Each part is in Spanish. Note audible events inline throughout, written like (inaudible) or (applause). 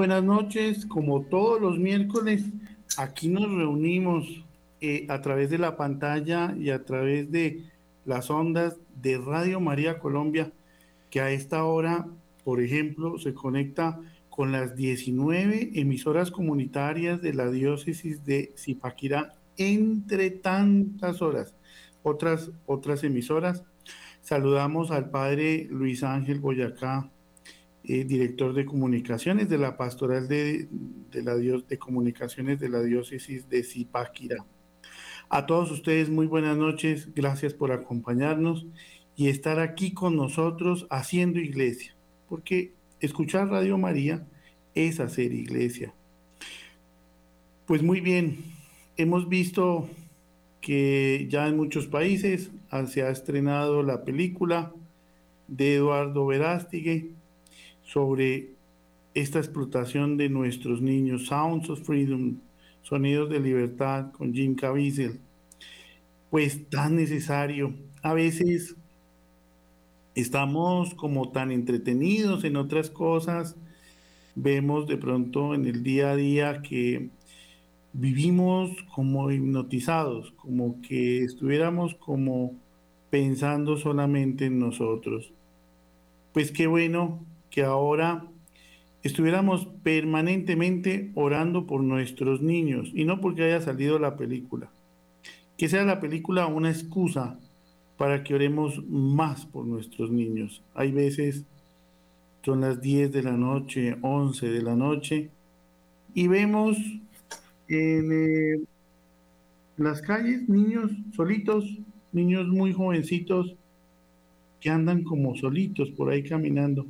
buenas noches. Como todos los miércoles, aquí nos reunimos eh, a través de la pantalla y a través de las ondas de Radio María Colombia, que a esta hora, por ejemplo, se conecta con las 19 emisoras comunitarias de la diócesis de Zipaquirá, entre tantas horas, otras, otras emisoras. Saludamos al padre Luis Ángel Boyacá, eh, director de comunicaciones de la pastoral de, la de comunicaciones de la diócesis de Zipaquirá. A todos ustedes muy buenas noches, gracias por acompañarnos y estar aquí con nosotros haciendo iglesia, porque escuchar Radio María es hacer iglesia. Pues muy bien, hemos visto que ya en muchos países se ha estrenado la película de Eduardo Verástigui sobre esta explotación de nuestros niños, Sounds of Freedom, Sonidos de Libertad con Jim Caviezel, pues tan necesario. A veces estamos como tan entretenidos en otras cosas, vemos de pronto en el día a día que vivimos como hipnotizados, como que estuviéramos como pensando solamente en nosotros. Pues qué bueno que ahora estuviéramos permanentemente orando por nuestros niños y no porque haya salido la película. Que sea la película una excusa para que oremos más por nuestros niños. Hay veces son las 10 de la noche, 11 de la noche y vemos en eh, las calles niños solitos, niños muy jovencitos que andan como solitos por ahí caminando.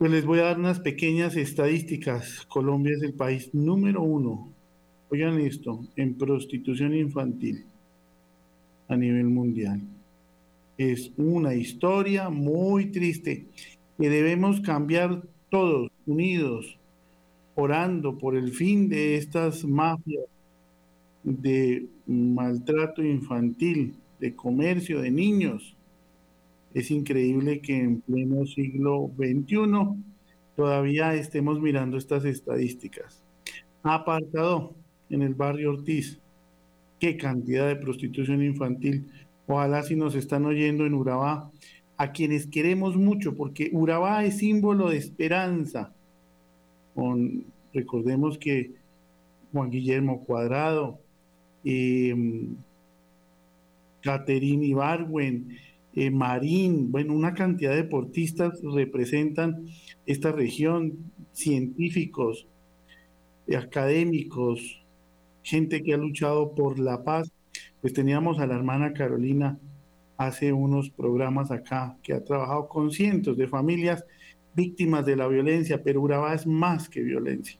Pues les voy a dar unas pequeñas estadísticas. Colombia es el país número uno, oigan esto, en prostitución infantil a nivel mundial. Es una historia muy triste que debemos cambiar todos, unidos, orando por el fin de estas mafias de maltrato infantil, de comercio de niños, es increíble que en pleno siglo XXI todavía estemos mirando estas estadísticas. Apartado en el barrio Ortiz. Qué cantidad de prostitución infantil. Ojalá si nos están oyendo en Urabá, a quienes queremos mucho, porque Urabá es símbolo de esperanza. Recordemos que Juan Guillermo Cuadrado, eh, Caterine Ibarwen, eh, Marín, bueno, una cantidad de deportistas representan esta región, científicos, académicos, gente que ha luchado por la paz. Pues teníamos a la hermana Carolina hace unos programas acá que ha trabajado con cientos de familias víctimas de la violencia, pero Urabá es más que violencia.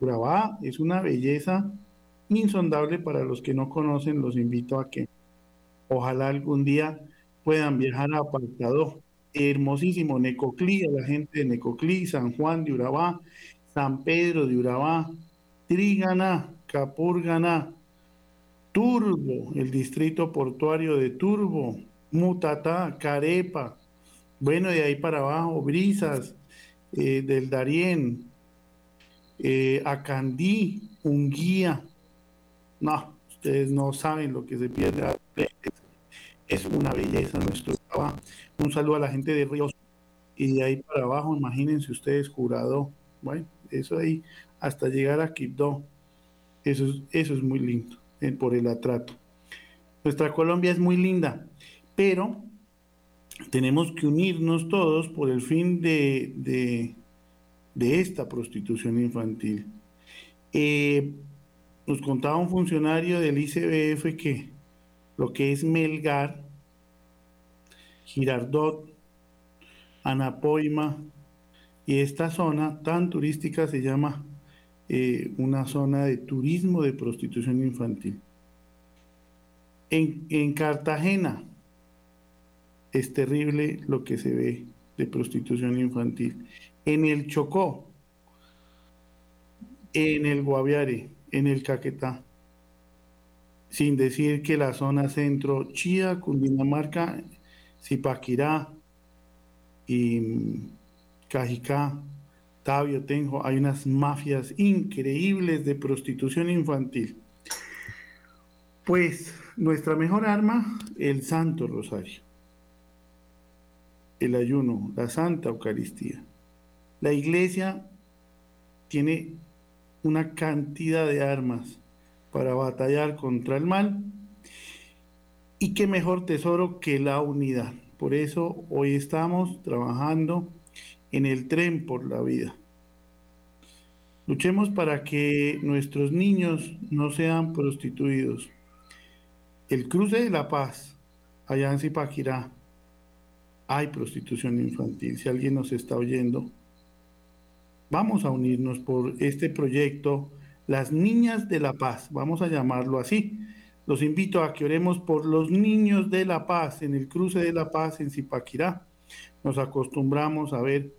Urabá es una belleza insondable para los que no conocen, los invito a que ojalá algún día puedan viajar a Apartado. Hermosísimo, Necoclí, a la gente de Necoclí, San Juan de Urabá, San Pedro de Urabá, Trígana, Capurganá, Turbo, el distrito portuario de Turbo, Mutatá, Carepa, bueno, de ahí para abajo, Brisas, eh, del Darién, eh, Acandí, Unguía. No, ustedes no saben lo que se pierde es una belleza nuestro trabajo. Un saludo a la gente de Ríos y de ahí para abajo, imagínense ustedes, jurado. Bueno, eso ahí hasta llegar a Quibdó. Eso es, eso es muy lindo eh, por el atrato. Nuestra Colombia es muy linda, pero tenemos que unirnos todos por el fin de, de, esta prostitución infantil. Eh, nos contaba un funcionario del ICBF que lo que es Melgar, Girardot, Anapoima, y esta zona tan turística se llama eh, una zona de turismo de prostitución infantil. En, en Cartagena es terrible lo que se ve de prostitución infantil. En el Chocó, en el Guaviare, en el Caquetá, sin decir que la zona centro, Chía, Cundinamarca, Zipaquirá y Cajicá, Tabio, Tenjo, hay unas mafias increíbles de prostitución infantil. Pues nuestra mejor arma, el Santo Rosario, el ayuno, la Santa Eucaristía. La iglesia tiene una cantidad de armas para batallar contra el mal y qué mejor tesoro que la unidad. Por eso hoy estamos trabajando en el tren por la vida. Luchemos para que nuestros niños no sean prostituidos. El cruce de la paz, allá en hay prostitución infantil. Si alguien nos está oyendo, vamos a unirnos por este proyecto, las niñas de la paz, vamos a llamarlo así. Los invito a que oremos por los niños de la paz en el cruce de la paz en Zipaquirá. Nos acostumbramos a ver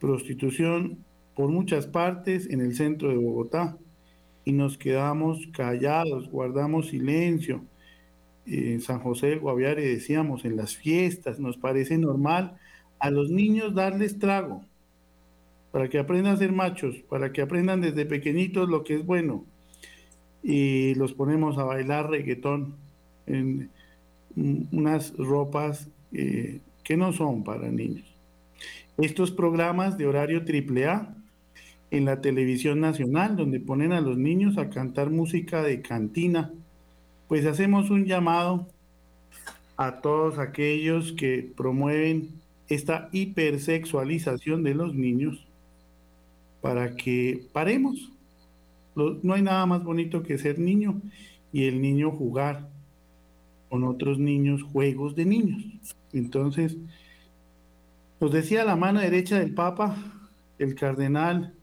prostitución por muchas partes en el centro de Bogotá y nos quedamos callados, guardamos silencio. En San José del Guaviare decíamos, en las fiestas nos parece normal a los niños darles trago para que aprendan a ser machos, para que aprendan desde pequeñitos lo que es bueno. Y los ponemos a bailar reggaetón en unas ropas eh, que no son para niños. Estos programas de horario triple A en la televisión nacional, donde ponen a los niños a cantar música de cantina, pues hacemos un llamado a todos aquellos que promueven esta hipersexualización de los niños para que paremos. No hay nada más bonito que ser niño y el niño jugar con otros niños juegos de niños. Entonces, nos decía la mano derecha del Papa, el cardenal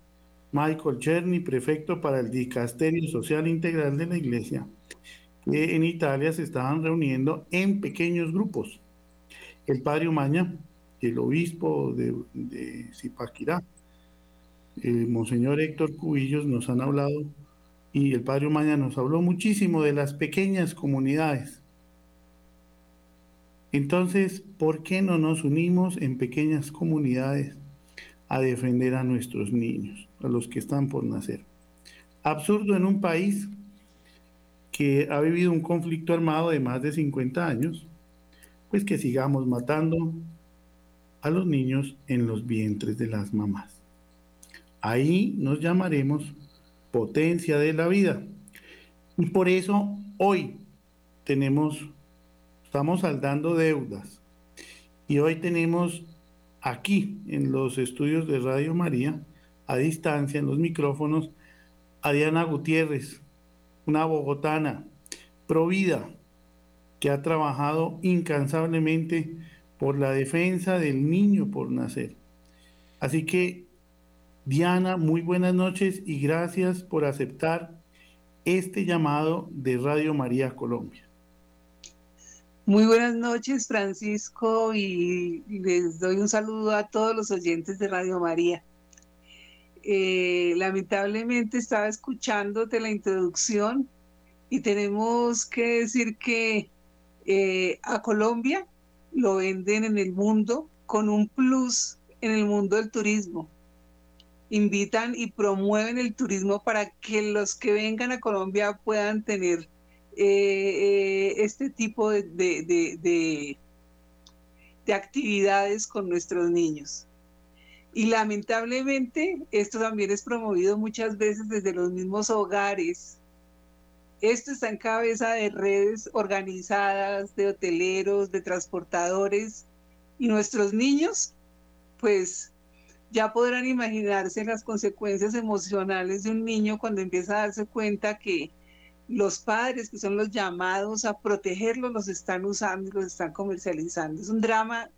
Michael Cherny, prefecto para el Dicasterio Social Integral de la Iglesia, que en Italia se estaban reuniendo en pequeños grupos. El padre Umaña, el obispo de, de Zipaquirá, el monseñor Héctor Cubillos nos han hablado y el padre Umaña nos habló muchísimo de las pequeñas comunidades entonces, ¿por qué no nos unimos en pequeñas comunidades a defender a nuestros niños, a los que están por nacer? Absurdo en un país que ha vivido un conflicto armado de más de 50 años, pues que sigamos matando a los niños en los vientres de las mamás. Ahí nos llamaremos potencia de la vida. Y por eso hoy tenemos estamos saldando deudas. Y hoy tenemos aquí en los estudios de Radio María, a distancia, en los micrófonos, a Diana Gutiérrez, una bogotana, provida, que ha trabajado incansablemente por la defensa del niño por nacer. Así que, Diana, muy buenas noches y gracias por aceptar este llamado de Radio María Colombia. Muy buenas noches, Francisco, y les doy un saludo a todos los oyentes de Radio María. Eh, lamentablemente estaba escuchándote la introducción y tenemos que decir que eh, a Colombia lo venden en el mundo con un plus en el mundo del turismo. Invitan y promueven el turismo para que los que vengan a Colombia puedan tener eh, eh, este tipo de, de, actividades con nuestros niños. Y lamentablemente esto también es promovido muchas veces desde los mismos hogares. Esto está en cabeza de redes organizadas, de hoteleros, de transportadores. Y nuestros niños, pues ya podrán imaginarse las consecuencias emocionales de un niño cuando empieza a darse cuenta que los padres que son los llamados a protegerlos los están usando y los están comercializando. Es un drama,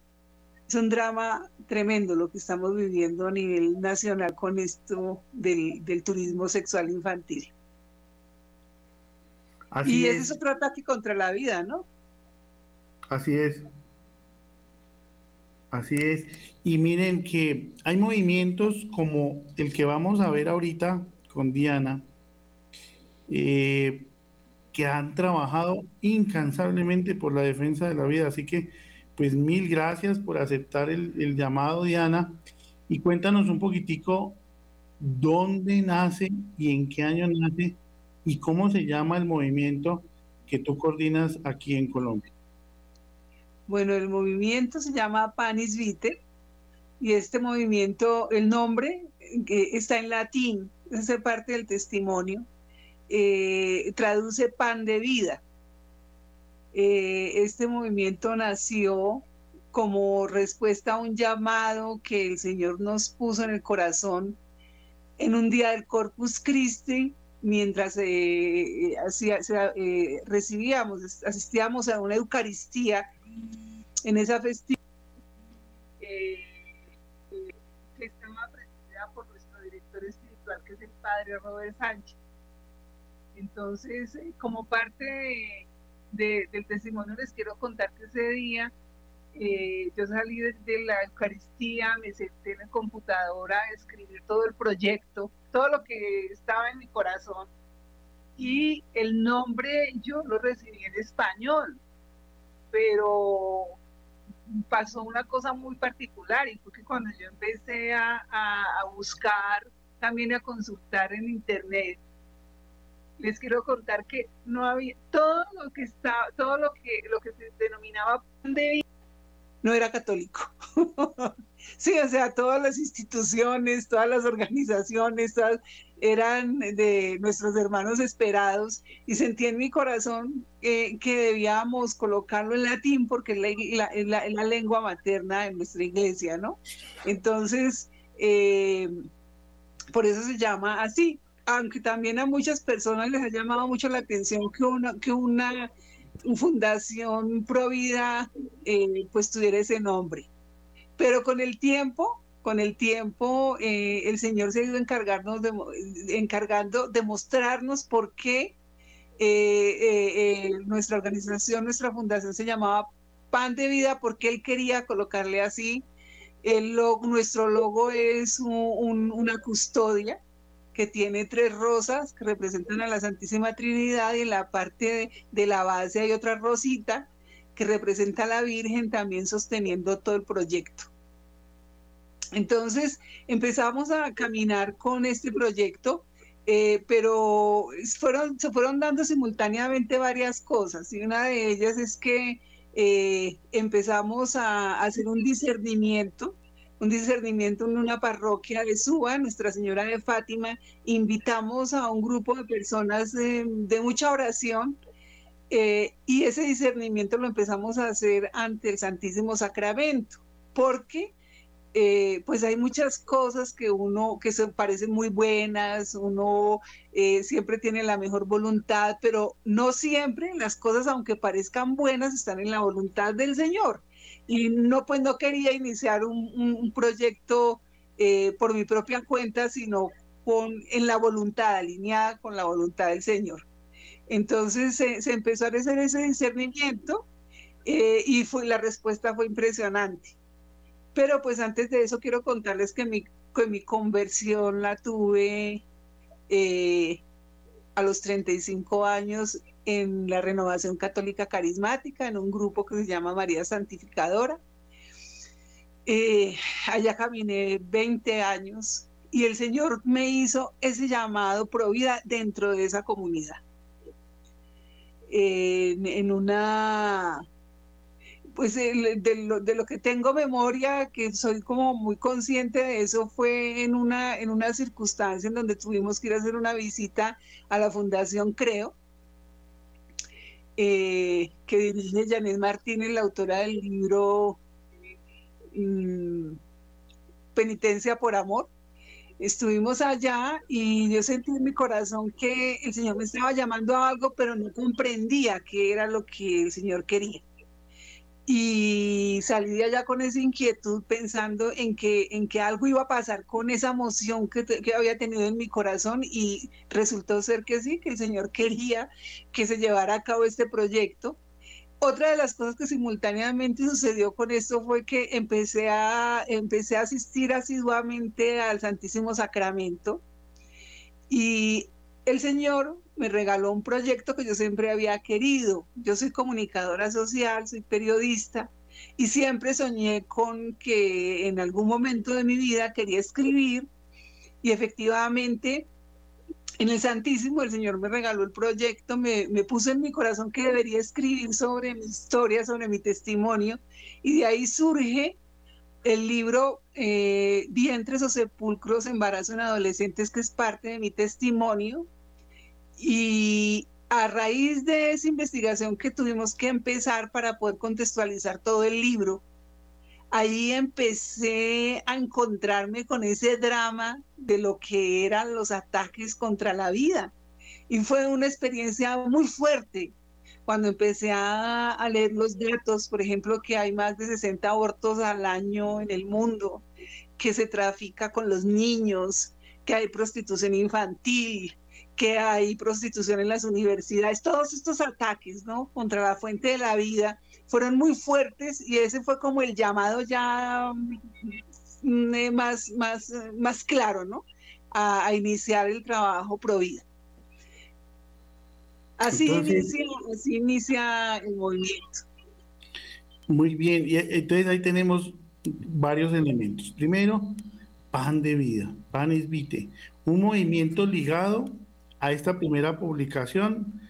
es un drama tremendo lo que estamos viviendo a nivel nacional con esto del, turismo sexual infantil. y ese es. otro ataque contra la vida, ¿no? Así es. Así es. Y miren que hay movimientos como el que vamos a ver ahorita con Diana, eh, que han trabajado incansablemente por la defensa de la vida. Así que, pues mil gracias por aceptar el, llamado, Diana. Y cuéntanos un poquitico dónde nace y en qué año nace y cómo se llama el movimiento que tú coordinas aquí en Colombia. Bueno, el movimiento se llama Panis Vitae y este movimiento, el nombre que está en latín, es parte del testimonio, eh, traduce pan de vida. Eh, este movimiento nació como respuesta a un llamado que el Señor nos puso en el corazón en un día del Corpus Christi, mientras eh, recibíamos, asistíamos a una Eucaristía en esa festividad que es el padre Robert Sánchez. Entonces, eh, como parte del testimonio, les quiero contar que ese día eh, yo salí de, la Eucaristía, me senté en la computadora a escribir todo el proyecto, todo lo que estaba en mi corazón. Y el nombre yo lo recibí en español, pero pasó una cosa muy particular y fue que cuando yo empecé a, a buscar también a consultar en internet. Les quiero contar que no había todo lo que estaba, todo lo que lo que se denominaba pandemia no era católico. (laughs) sí, o sea, todas las instituciones, todas las organizaciones, eran de nuestros hermanos esperados y sentí en mi corazón que debíamos colocarlo en latín porque es la, la, lengua materna de nuestra iglesia, ¿no? Entonces, eh, por eso se llama así, aunque también a muchas personas les ha llamado mucho la atención que una, que una fundación provida eh, pues tuviera ese nombre. Pero con el tiempo, con el tiempo, eh, el Señor se ha ido encargarnos de, encargando de mostrarnos por qué eh, nuestra organización, nuestra fundación se llamaba Pan de Vida, porque Él quería colocarle así el nuestro logo es una custodia que tiene tres rosas que representan a la Santísima Trinidad y en la parte de, la base hay otra rosita que representa a la Virgen también sosteniendo todo el proyecto. Entonces empezamos a caminar con este proyecto, eh, pero se fueron dando simultáneamente varias cosas y una de ellas es que eh, empezamos a hacer un discernimiento, un discernimiento en una parroquia de Suba, Nuestra Señora de Fátima. Invitamos a un grupo de personas de, mucha oración eh, y ese discernimiento lo empezamos a hacer ante el Santísimo Sacramento, porque eh, pues hay muchas cosas que uno, que se parecen muy buenas, uno eh, siempre tiene la mejor voluntad, pero no siempre las cosas, aunque parezcan buenas, están en la voluntad del Señor. Y no, pues no quería iniciar un, proyecto eh, por mi propia cuenta, sino con, en la voluntad, alineada con la voluntad del Señor. Entonces se empezó a hacer ese discernimiento y fue, la respuesta fue impresionante pero pues antes de eso quiero contarles que mi, mi conversión la tuve eh, a los 35 años en la renovación católica carismática, en un grupo que se llama María Santificadora. Eh, allá caminé 20 años y el Señor me hizo ese llamado pro vida dentro de esa comunidad. en una pues de, lo, que tengo memoria, que soy como muy consciente de eso, fue en una, en una circunstancia en donde tuvimos que ir a hacer una visita a la Fundación Creo, eh, que dirige Janet Martínez, la autora del libro mm, Penitencia por Amor. Estuvimos allá y yo sentí en mi corazón que el Señor me estaba llamando a algo, pero no comprendía qué era lo que el Señor quería y salí de allá con esa inquietud pensando en que, en que algo iba a pasar con esa emoción que, que, había tenido en mi corazón y resultó ser que sí, que el Señor quería que se llevara a cabo este proyecto. Otra de las cosas que simultáneamente sucedió con esto fue que empecé a, empecé a asistir asiduamente al Santísimo Sacramento y el Señor me regaló un proyecto que yo siempre había querido. Yo soy comunicadora social, soy periodista y siempre soñé con que en algún momento de mi vida quería escribir Y efectivamente, en el Santísimo, el Señor me regaló el proyecto, me, me, puso en mi corazón que debería escribir sobre mi historia, sobre mi testimonio, y de ahí surge el libro eh, Vientres o Sepulcros, Embarazo en Adolescentes, que es parte de mi testimonio. Y a raíz de esa investigación que tuvimos que empezar para poder contextualizar todo el libro, ahí empecé a encontrarme con ese drama de lo que eran los ataques contra la vida. Y fue una experiencia muy fuerte cuando empecé a, leer los datos, por ejemplo, que hay más de 60 abortos al año en el mundo, que se trafica con los niños, que hay prostitución infantil, que hay prostitución en las universidades, todos estos ataques, ¿no? Contra la fuente de la vida fueron muy fuertes y ese fue como el llamado ya mm, eh, más, más, más claro, ¿no? A, iniciar el trabajo pro vida. Así, inicia, así inicia el movimiento. Muy bien, y eh, entonces ahí tenemos varios elementos. Primero, pan de vida, pan es vite, un movimiento ligado a esta primera publicación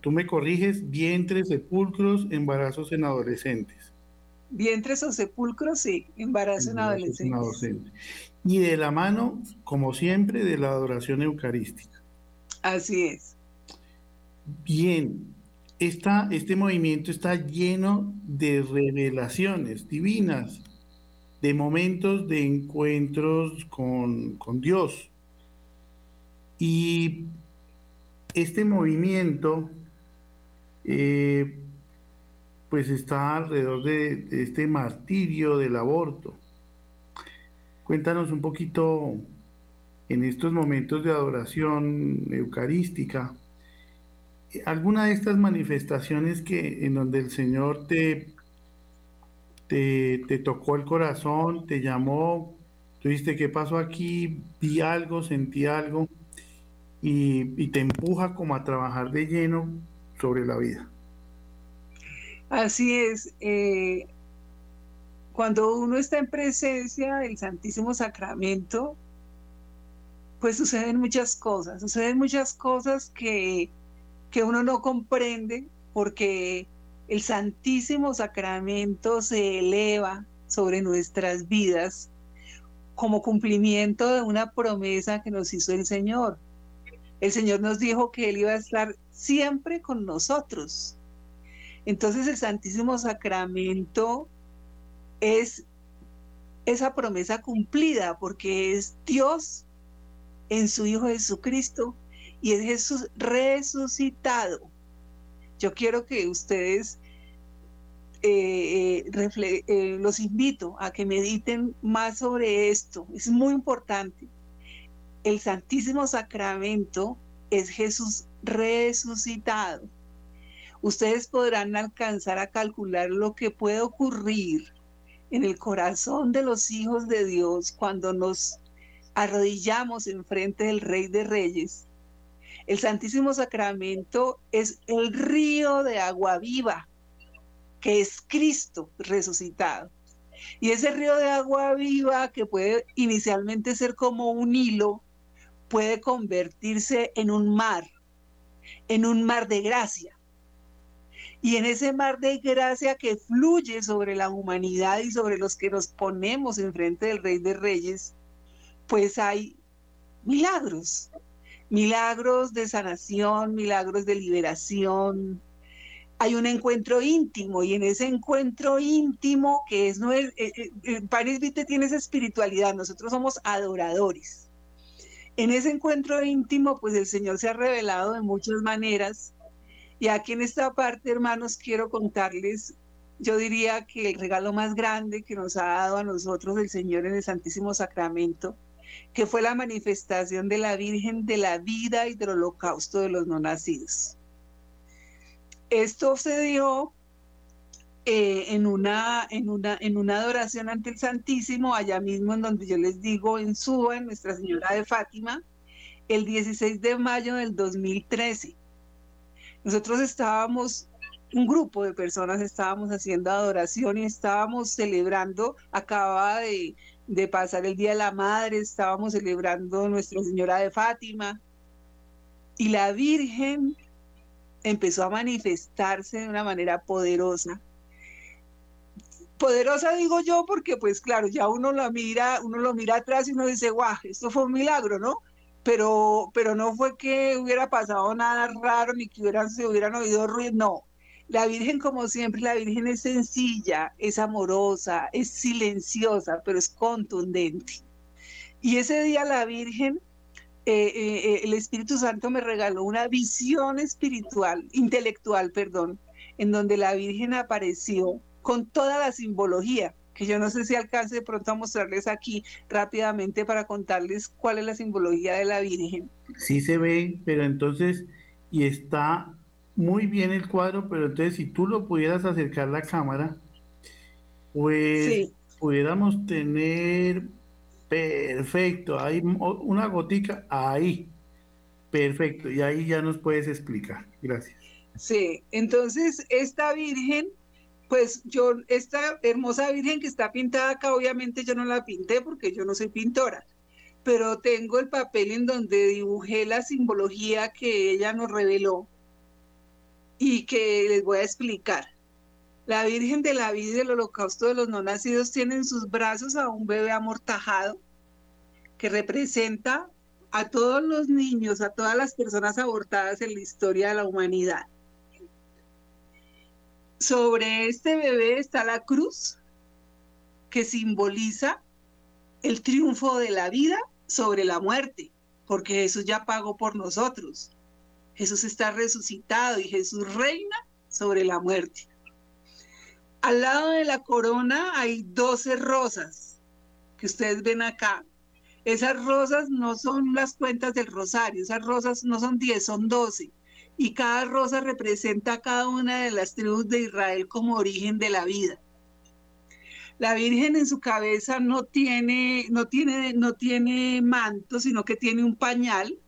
Tú, me corriges, vientres, sepulcros, embarazos en adolescentes. Vientres o sepulcros, sí, embarazos en adolescentes. Y de la mano, como siempre, de la adoración eucarística. Así es. Bien, esta, este movimiento está lleno de revelaciones divinas, de momentos de encuentros con, con Dios. Y este movimiento eh, pues está alrededor de, este martirio del aborto. Cuéntanos un poquito en estos momentos de adoración eucarística, alguna de estas manifestaciones que en donde el Señor te, te, tocó el corazón, te llamó, tú dijiste, ¿qué pasó aquí? Vi algo, sentí algo y, te empuja como a trabajar de lleno sobre la vida. Así es. Eh, cuando uno está en presencia del Santísimo Sacramento, pues suceden muchas cosas, suceden muchas cosas que, que uno no comprende porque el Santísimo Sacramento se eleva sobre nuestras vidas como cumplimiento de una promesa que nos hizo el Señor. El Señor nos dijo que Él iba a estar siempre con nosotros. Entonces el Santísimo Sacramento es esa promesa cumplida porque es Dios en su Hijo Jesucristo y es Jesús resucitado. Yo quiero que ustedes eh, eh, eh, los invito a que mediten más sobre esto. Es muy importante el Santísimo Sacramento es Jesús resucitado. Ustedes podrán alcanzar a calcular lo que puede ocurrir en el corazón de los hijos de Dios cuando nos arrodillamos en frente del Rey de Reyes. El Santísimo Sacramento es el río de agua viva, que es Cristo resucitado. Y ese río de agua viva que puede inicialmente ser como un hilo, puede convertirse en un mar, en un mar de gracia. Y en ese mar de gracia que fluye sobre la humanidad y sobre los que nos ponemos enfrente del Rey de Reyes, pues hay milagros, milagros de sanación, milagros de liberación. Hay un encuentro íntimo y en ese encuentro íntimo que es, no es, eh, eh, eh Paris Vite tiene esa espiritualidad, nosotros somos adoradores en ese encuentro íntimo, pues el Señor se ha revelado de muchas maneras. Y aquí en esta parte, hermanos, quiero contarles, yo diría que el regalo más grande que nos ha dado a nosotros el Señor en el Santísimo Sacramento, que fue la manifestación de la Virgen de la vida y del holocausto de los no nacidos. Esto se dio eh, en, una, en, una, en una adoración ante el Santísimo, allá mismo en donde yo les digo, en Suba, en Nuestra Señora de Fátima, el 16 de mayo del 2013. Nosotros estábamos, un grupo de personas estábamos haciendo adoración y estábamos celebrando, acababa de, de pasar el Día de la Madre, estábamos celebrando Nuestra Señora de Fátima y la Virgen empezó a manifestarse de una manera poderosa. Poderosa digo yo porque pues claro, ya uno lo mira, uno lo mira atrás y uno dice, guau, esto fue un milagro, ¿no? Pero, pero no fue que hubiera pasado nada raro ni que hubieran, se hubieran oído ruido, no. La Virgen, como siempre, la Virgen es sencilla, es amorosa, es silenciosa, pero es contundente. Y ese día la Virgen eh, eh, eh, el Espíritu Santo me regaló una visión espiritual, intelectual, perdón, en donde la Virgen apareció con toda la simbología, que yo no sé si alcance de pronto a mostrarles aquí rápidamente para contarles cuál es la simbología de la Virgen. Sí se ve, pero entonces, y está muy bien el cuadro, pero entonces si tú lo pudieras acercar la cámara, pues pudiéramos tener Perfecto, hay una gotica ahí. Perfecto, y ahí ya nos puedes explicar. Gracias. Sí, entonces esta Virgen, pues yo, esta hermosa Virgen que está pintada acá, obviamente yo no la pinté porque yo no soy pintora, pero tengo el papel en donde dibujé la simbología que ella nos reveló y que les voy a explicar. La Virgen de la Vida y del Holocausto de los No Nacidos tiene en sus brazos a un bebé amortajado que representa a todos los niños, a todas las personas abortadas en la historia de la humanidad. Sobre este bebé está la cruz, que simboliza el triunfo de la vida sobre la muerte, porque Jesús ya pagó por nosotros. Jesús está resucitado y Jesús reina sobre la muerte. Al lado de la corona hay 12 rosas que ustedes ven acá. Esas rosas no son las cuentas del rosario, esas rosas no son 10, son 12. Y cada rosa representa a cada una de las tribus de Israel como origen de la vida. La Virgen en su cabeza no tiene, no tiene, no tiene manto, sino que tiene un pañal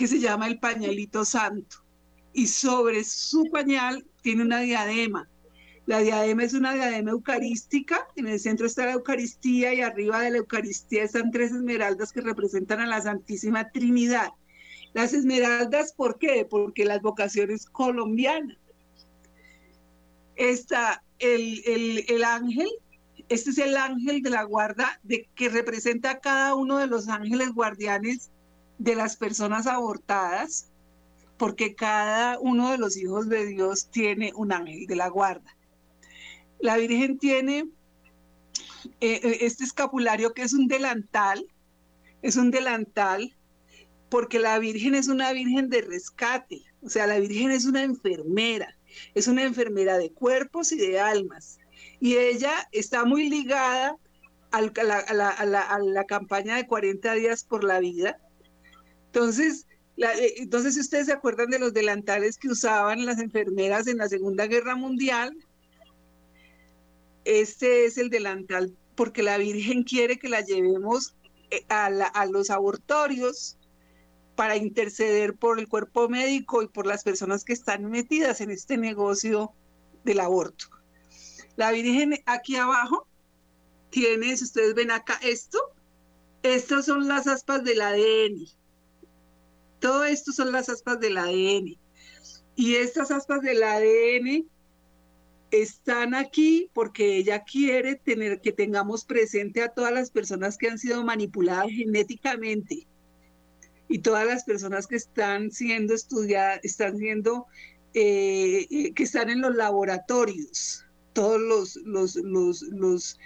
que se llama el pañalito santo. Y sobre su pañal tiene una diadema la diadema es una diadema eucarística, en el centro está la Eucaristía y arriba de la Eucaristía están tres esmeraldas que representan a la Santísima Trinidad. Las esmeraldas, ¿por qué? Porque las vocaciones colombianas. Está el, el, ángel, este es el ángel de la guarda de, que representa a cada uno de los ángeles guardianes de las personas abortadas, porque cada uno de los hijos de Dios tiene un ángel de la guarda. La Virgen tiene eh, eh, este escapulario que es un delantal, es un delantal porque la Virgen es una Virgen de rescate, o sea, la Virgen es una enfermera, es una enfermera de cuerpos y de almas. Y ella está muy ligada a, la, campaña de 40 días por la vida. Entonces, eh, entonces, si ustedes se acuerdan de los delantales que usaban las enfermeras en la Segunda Guerra Mundial, este es el delantal porque la Virgen quiere que la llevemos eh, a, los abortorios para interceder por el cuerpo médico y por las personas que están metidas en este negocio del aborto. La Virgen aquí abajo tiene, si ustedes ven acá esto, estas son las aspas del ADN. Todo esto son las aspas del ADN. Y estas aspas del ADN están aquí porque ella quiere tener que tengamos presente a todas las personas que han sido manipuladas genéticamente y todas las personas que están siendo estudiadas, están siendo, eh, eh, que están en los laboratorios, todos los, los, los, los,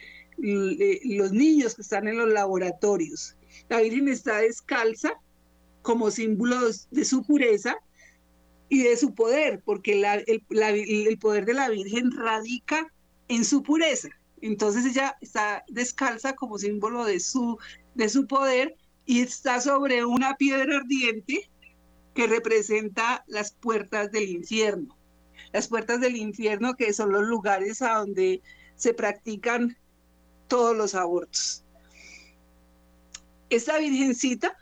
eh, los niños que están en los laboratorios. La Virgen está descalza como símbolo de su pureza y de su poder, porque el, poder de la Virgen radica en su pureza. Entonces ella está descalza como símbolo de su, de su poder y está sobre una piedra ardiente que representa las puertas del infierno. Las puertas del infierno que son los lugares a donde se practican todos los abortos. Esta virgencita,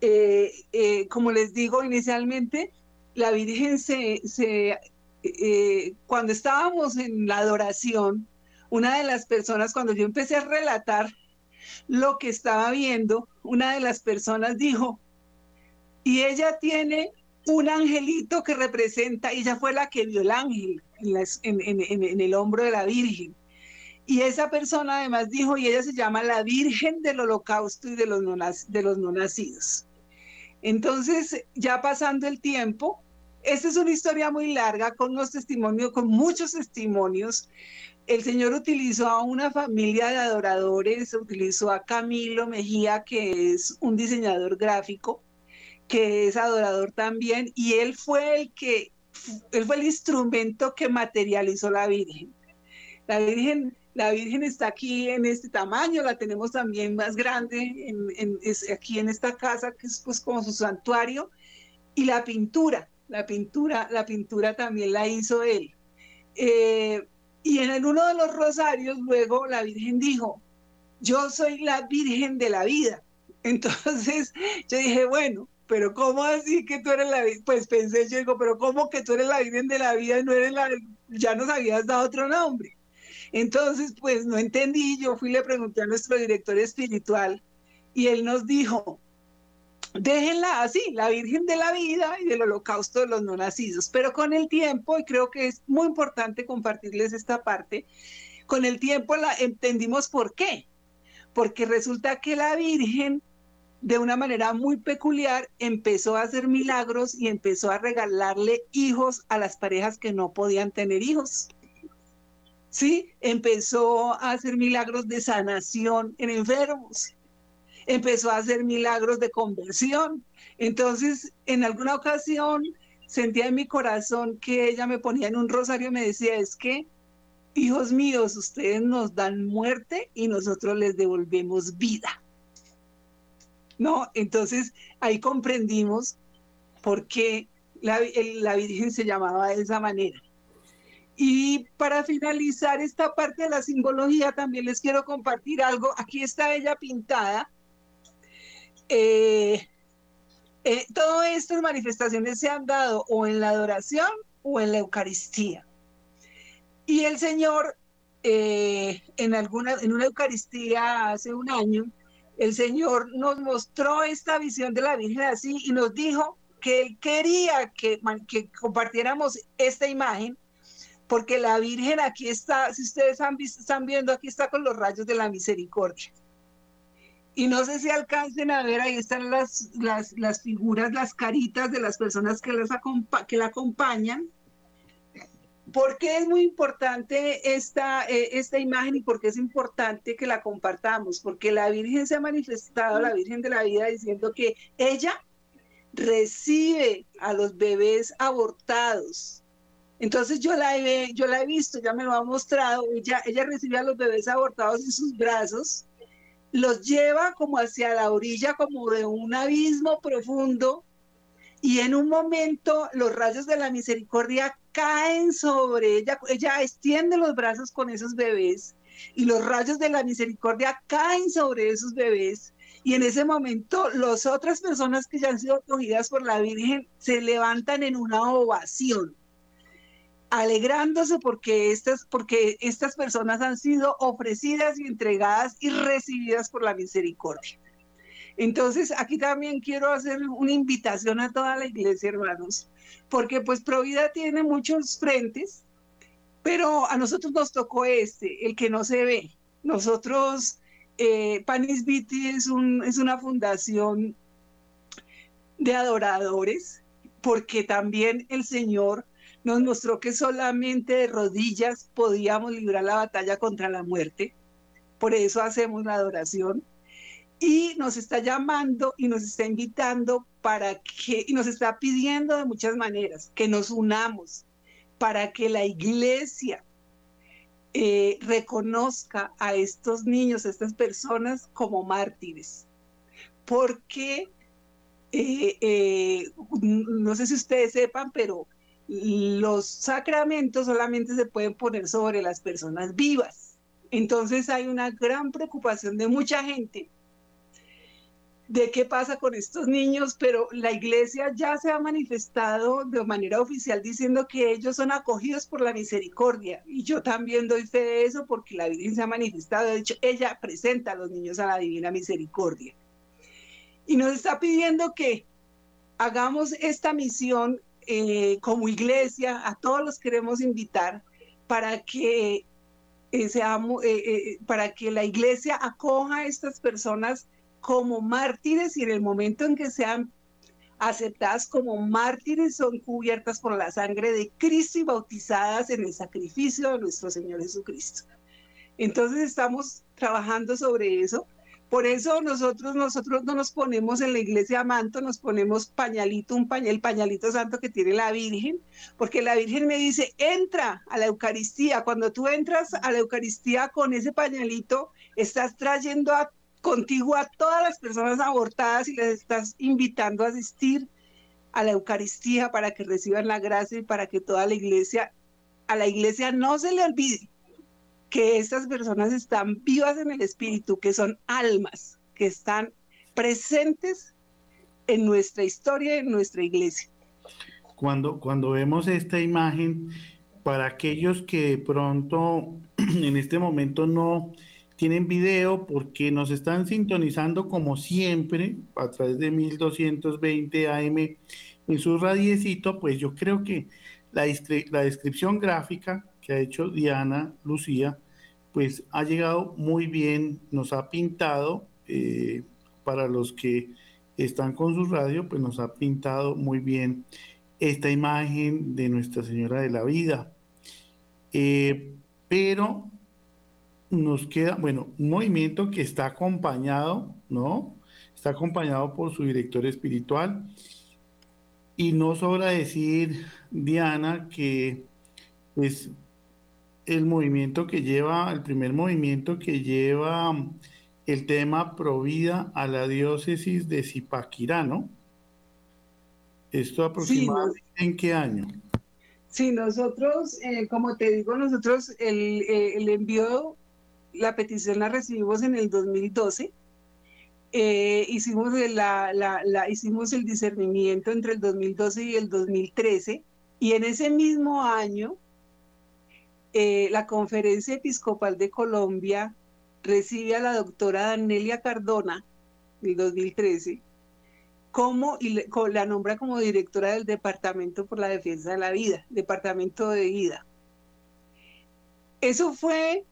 eh, eh, como les digo inicialmente, la Virgen se, eh, cuando estábamos en la adoración, una de las personas, cuando yo empecé a relatar lo que estaba viendo, una de las personas dijo, y ella tiene un angelito que representa, ella fue la que vio el ángel en, el hombro de la Virgen. Y esa persona además dijo, y ella se llama la Virgen del Holocausto y de los de los no nacidos. Entonces, ya pasando el tiempo, esta es una historia muy larga con unos testimonios, con muchos testimonios. El Señor utilizó a una familia de adoradores, utilizó a Camilo Mejía, que es un diseñador gráfico, que es adorador también, y él fue el que, él fue el instrumento que materializó la Virgen. La Virgen, la Virgen está aquí en este tamaño, la tenemos también más grande en, aquí en esta casa, que es pues como su santuario, y la pintura, la pintura, la pintura también la hizo él. Eh, y en el uno de los rosarios luego la Virgen dijo, yo soy la Virgen de la vida. Entonces (laughs) yo dije, bueno, pero ¿cómo así que tú eres la Pues pensé, yo digo, pero ¿cómo que tú eres la Virgen de la vida y no eres la, ya nos habías dado otro nombre? Entonces, pues no entendí, yo fui y le pregunté a nuestro director espiritual y él nos dijo, déjenla así, la Virgen de la Vida y del Holocausto de los no nacidos. Pero con el tiempo, y creo que es muy importante compartirles esta parte, con el tiempo la entendimos por qué. Porque resulta que la Virgen, de una manera muy peculiar, empezó a hacer milagros y empezó a regalarle hijos a las parejas que no podían tener hijos. ¿Sí? Empezó a hacer milagros de sanación en enfermos empezó a hacer milagros de conversión. Entonces, en alguna ocasión sentía en mi corazón que ella me ponía en un rosario y me decía, es que, hijos míos, ustedes nos dan muerte y nosotros les devolvemos vida. ¿No? Entonces, ahí comprendimos por qué la, la Virgen se llamaba de esa manera. Y para finalizar esta parte de la simbología, también les quiero compartir algo. Aquí está ella pintada eh, eh, todas estas manifestaciones se han dado o en la adoración o en la Eucaristía. Y el Señor, eh, en, alguna, en una Eucaristía hace un año, el Señor nos mostró esta visión de la Virgen así y nos dijo que quería que, que compartiéramos esta imagen porque la Virgen aquí está, si ustedes están viendo, aquí está con los rayos de la misericordia. Y no sé si alcancen a ver, ahí están las, las, figuras, las caritas de las personas que, las que la acompañan. ¿Por qué es muy importante esta, eh, esta imagen y por qué es importante que la compartamos? Porque la Virgen se ha manifestado, la Virgen de la Vida, diciendo que ella recibe a los bebés abortados. Entonces yo la he, yo la he visto, ya me lo ha mostrado, ella, ella recibe a los bebés abortados en sus brazos los lleva como hacia la orilla, como de un abismo profundo, y en un momento los rayos de la misericordia caen sobre ella, ella extiende los brazos con esos bebés, y los rayos de la misericordia caen sobre esos bebés, y en ese momento las otras personas que ya han sido acogidas por la Virgen se levantan en una ovación alegrándose porque estas, porque estas personas han sido ofrecidas y entregadas y recibidas por la misericordia. Entonces, aquí también quiero hacer una invitación a toda la iglesia, hermanos, porque pues Provida tiene muchos frentes, pero a nosotros nos tocó este, el que no se ve. Nosotros, eh, Panis Viti es, un, es una fundación de adoradores, porque también el Señor nos mostró que solamente de rodillas podíamos librar la batalla contra la muerte. Por eso hacemos la adoración. Y nos está llamando y nos está invitando para que, y nos está pidiendo de muchas maneras, que nos unamos para que la iglesia eh, reconozca a estos niños, a estas personas como mártires. Porque, eh, eh, no sé si ustedes sepan, pero los sacramentos solamente se pueden poner sobre las personas vivas. Entonces hay una gran preocupación de mucha gente de qué pasa con estos niños, pero la iglesia ya se ha manifestado de manera oficial diciendo que ellos son acogidos por la misericordia. Y yo también doy fe de eso porque la Virgen se ha manifestado, de hecho, ella presenta a los niños a la divina misericordia. Y nos está pidiendo que hagamos esta misión eh, como iglesia, a todos los queremos invitar para que, eh, seamos, eh, para que la iglesia acoja a estas personas como mártires y en el momento en que sean aceptadas como mártires son cubiertas por la sangre de Cristo y bautizadas en el sacrificio de nuestro Señor Jesucristo. Entonces estamos trabajando sobre eso. Por eso nosotros, nosotros no nos ponemos en la iglesia manto, nos ponemos pañalito, un pañal, el pañalito santo que tiene la Virgen, porque la Virgen me dice, entra a la Eucaristía. Cuando tú entras a la Eucaristía con ese pañalito, estás trayendo a contigo a todas las personas abortadas y les estás invitando a asistir a la Eucaristía para que reciban la gracia y para que toda la iglesia, a la iglesia no se le olvide que estas personas están vivas en el Espíritu, que son almas, que están presentes en nuestra historia, en nuestra iglesia. Cuando, cuando vemos esta imagen, para aquellos que de pronto (clears throat) en este momento no tienen video porque nos están sintonizando como siempre a través de 1220 AM en su radiecito, pues yo creo que la, la descripción gráfica que ha hecho Diana Lucía, pues ha llegado muy bien, nos ha pintado, eh, para los que están con su radio, pues nos ha pintado muy bien esta imagen de Nuestra Señora de la Vida. Eh, pero nos queda, bueno, un movimiento que está acompañado, ¿no? Está acompañado por su director espiritual. Y no sobra decir, Diana, que es el movimiento que lleva, el primer movimiento que lleva el tema Provida a la diócesis de Zipaquirá, ¿no? ¿Esto aproximadamente en qué año? Sí, nosotros, eh, como te digo, nosotros el, eh, el envío la petición la recibimos en el 2012. Eh, hicimos, la, la, hicimos el discernimiento entre el 2012 y el 2013 y en ese mismo año eh, la Conferencia Episcopal de Colombia recibe a la doctora Danelia Cardona, del 2013, como, y la nombra como directora del Departamento por la Defensa de la Vida, Departamento de Vida. Eso fue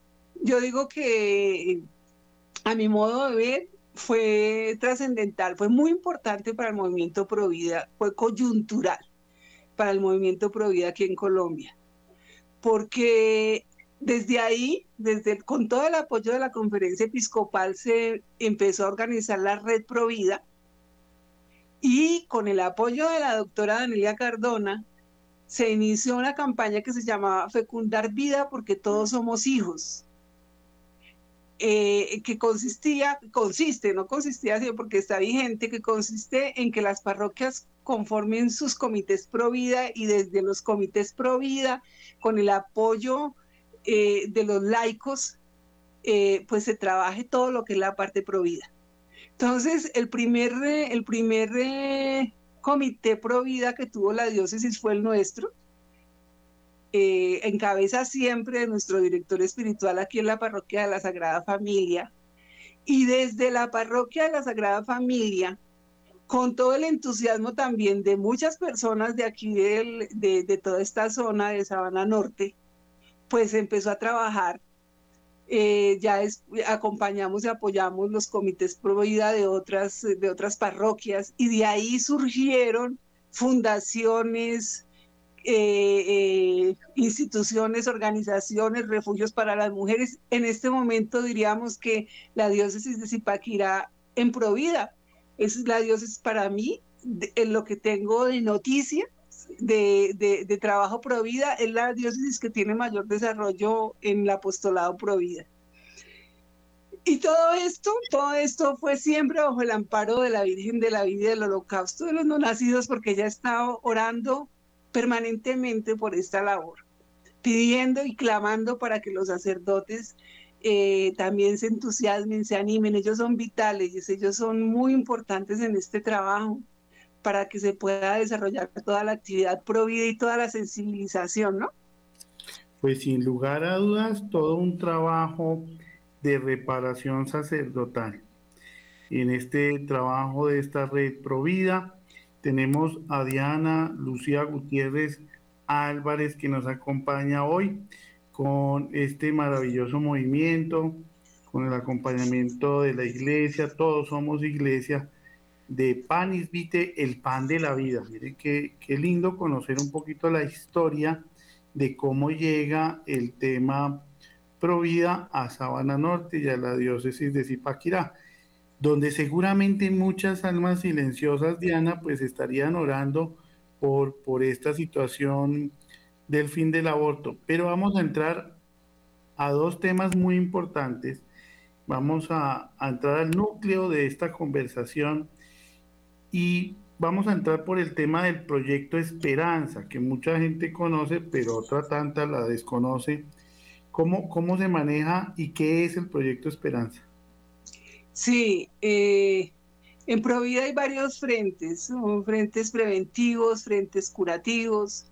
yo digo que a mi modo de ver fue trascendental, fue muy importante para el movimiento Provida, fue coyuntural para el movimiento Provida aquí en Colombia, porque desde ahí, desde con todo el apoyo de la conferencia episcopal, se empezó a organizar la red Provida y con el apoyo de la doctora Danelia Cardona, se inició una campaña que se llamaba Fecundar Vida porque todos somos hijos eh, que consistía, consiste, no consistía así porque está vigente, que consiste en que las parroquias conformen sus comités pro vida y desde los comités pro vida, con el apoyo eh, de los laicos, eh, pues se trabaje todo lo que es la parte pro vida. Entonces, el primer, el primer comité pro vida que tuvo la diócesis fue el nuestro, eh, en cabeza siempre de nuestro director espiritual aquí en la parroquia de la Sagrada Familia. Y desde la parroquia de la Sagrada Familia, con todo el entusiasmo también de muchas personas de aquí, de, toda esta zona de Sabana Norte, pues empezó a trabajar. Eh, ya acompañamos y apoyamos los comités pro vida de otras, de otras parroquias y de ahí surgieron fundaciones, eh, eh, instituciones, organizaciones, refugios para las mujeres. En este momento diríamos que la diócesis de Zipaquirá en Provida, es la diócesis para mí, en lo que tengo de noticia, de, de, trabajo Provida, es la diócesis que tiene mayor desarrollo en el apostolado Provida. Y todo esto, todo esto fue siempre bajo el amparo de la Virgen de la Vida del Holocausto de los no nacidos, porque ella estaba orando permanentemente por esta labor, pidiendo y clamando para que los sacerdotes eh, también se entusiasmen, se animen, ellos son vitales, ellos son muy importantes en este trabajo para que se pueda desarrollar toda la actividad provida y toda la sensibilización, ¿no? Pues sin lugar a dudas, todo un trabajo de reparación sacerdotal. En este trabajo de esta red Provida tenemos a Diana Lucía Gutiérrez Álvarez que nos acompaña hoy con este maravilloso movimiento, con el acompañamiento de la iglesia, todos somos iglesia, de Panis Vite, el pan de la vida. Miren qué, qué lindo conocer un poquito la historia de cómo llega el tema Provida a Sabana Norte y a la diócesis de Zipaquirá, donde seguramente muchas almas silenciosas, Diana, pues estarían orando por, por esta situación del fin del aborto. Pero vamos a entrar a dos temas muy importantes. Vamos a, entrar al núcleo de esta conversación y vamos a entrar por el tema del proyecto Esperanza, que mucha gente conoce, pero otra tanta la desconoce. ¿Cómo, cómo se maneja y qué es el proyecto Esperanza? Sí, eh, en Provida hay varios frentes, frentes preventivos, frentes curativos,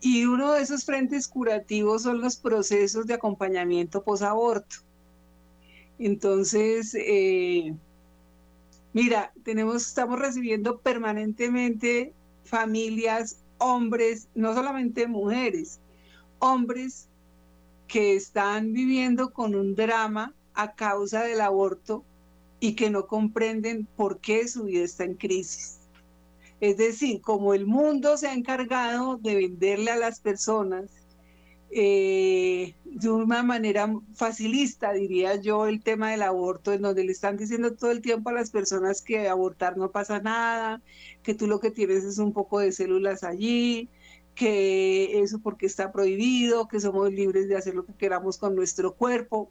y uno de esos frentes curativos son los procesos de acompañamiento posaborto. Entonces, eh, mira, tenemos, estamos recibiendo permanentemente familias, hombres, no solamente mujeres, hombres que están viviendo con un drama a causa del aborto y que no comprenden por qué su vida está en crisis. Es decir, como el mundo se ha encargado de venderle a las personas eh, de una manera facilista, diría yo, el tema del aborto, en donde le están diciendo todo el tiempo a las personas que abortar no pasa nada, que tú lo que tienes es un poco de células allí, que eso porque está prohibido, que somos libres de hacer lo que queramos con nuestro cuerpo.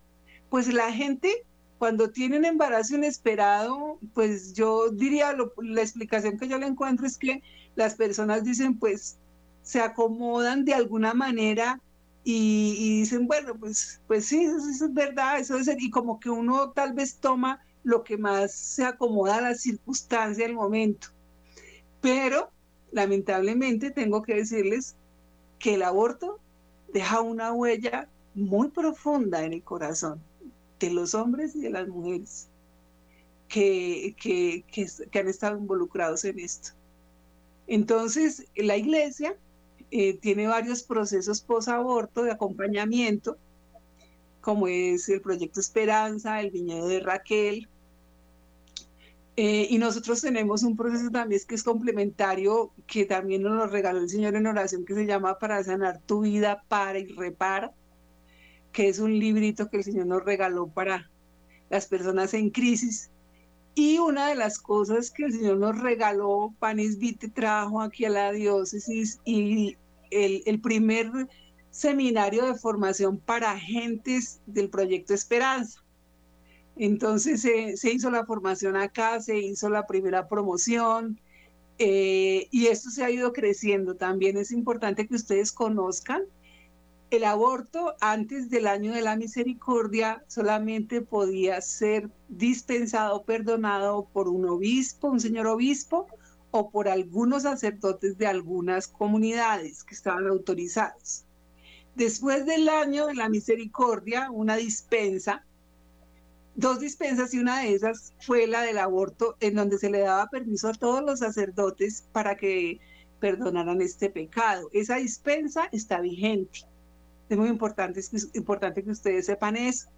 Pues la gente cuando tienen embarazo inesperado, pues yo diría, la explicación que yo le encuentro es que las personas dicen, pues se acomodan de alguna manera y, dicen, bueno, pues, pues sí, eso, es verdad, eso es, y como que uno tal vez toma lo que más se acomoda a la circunstancia del momento. Pero lamentablemente tengo que decirles que el aborto deja una huella muy profunda en el corazón de los hombres y de las mujeres que, que, han estado involucrados en esto. Entonces, la iglesia eh, tiene varios procesos post-aborto de acompañamiento, como es el proyecto Esperanza, el viñedo de Raquel. Eh, y nosotros tenemos un proceso también que es complementario, que también nos lo regaló el Señor en oración, que se llama Para sanar tu vida, para y repara que es un librito que el Señor nos regaló para las personas en crisis. Y una de las cosas que el Señor nos regaló, Panis Vite trajo aquí a la diócesis y el, el primer seminario de formación para agentes del proyecto Esperanza. Entonces se hizo la formación acá, se hizo la primera promoción eh, y esto se ha ido creciendo. También es importante que ustedes conozcan el aborto antes del año de la misericordia solamente podía ser dispensado, perdonado por un obispo, un señor obispo, o por algunos sacerdotes de algunas comunidades que estaban autorizados. Después del año de la misericordia, una dispensa, dos dispensas y una de esas fue la del aborto, en donde se le daba permiso a todos los sacerdotes para que perdonaran este pecado. Esa dispensa está vigente. Es muy importante, que ustedes sepan eso.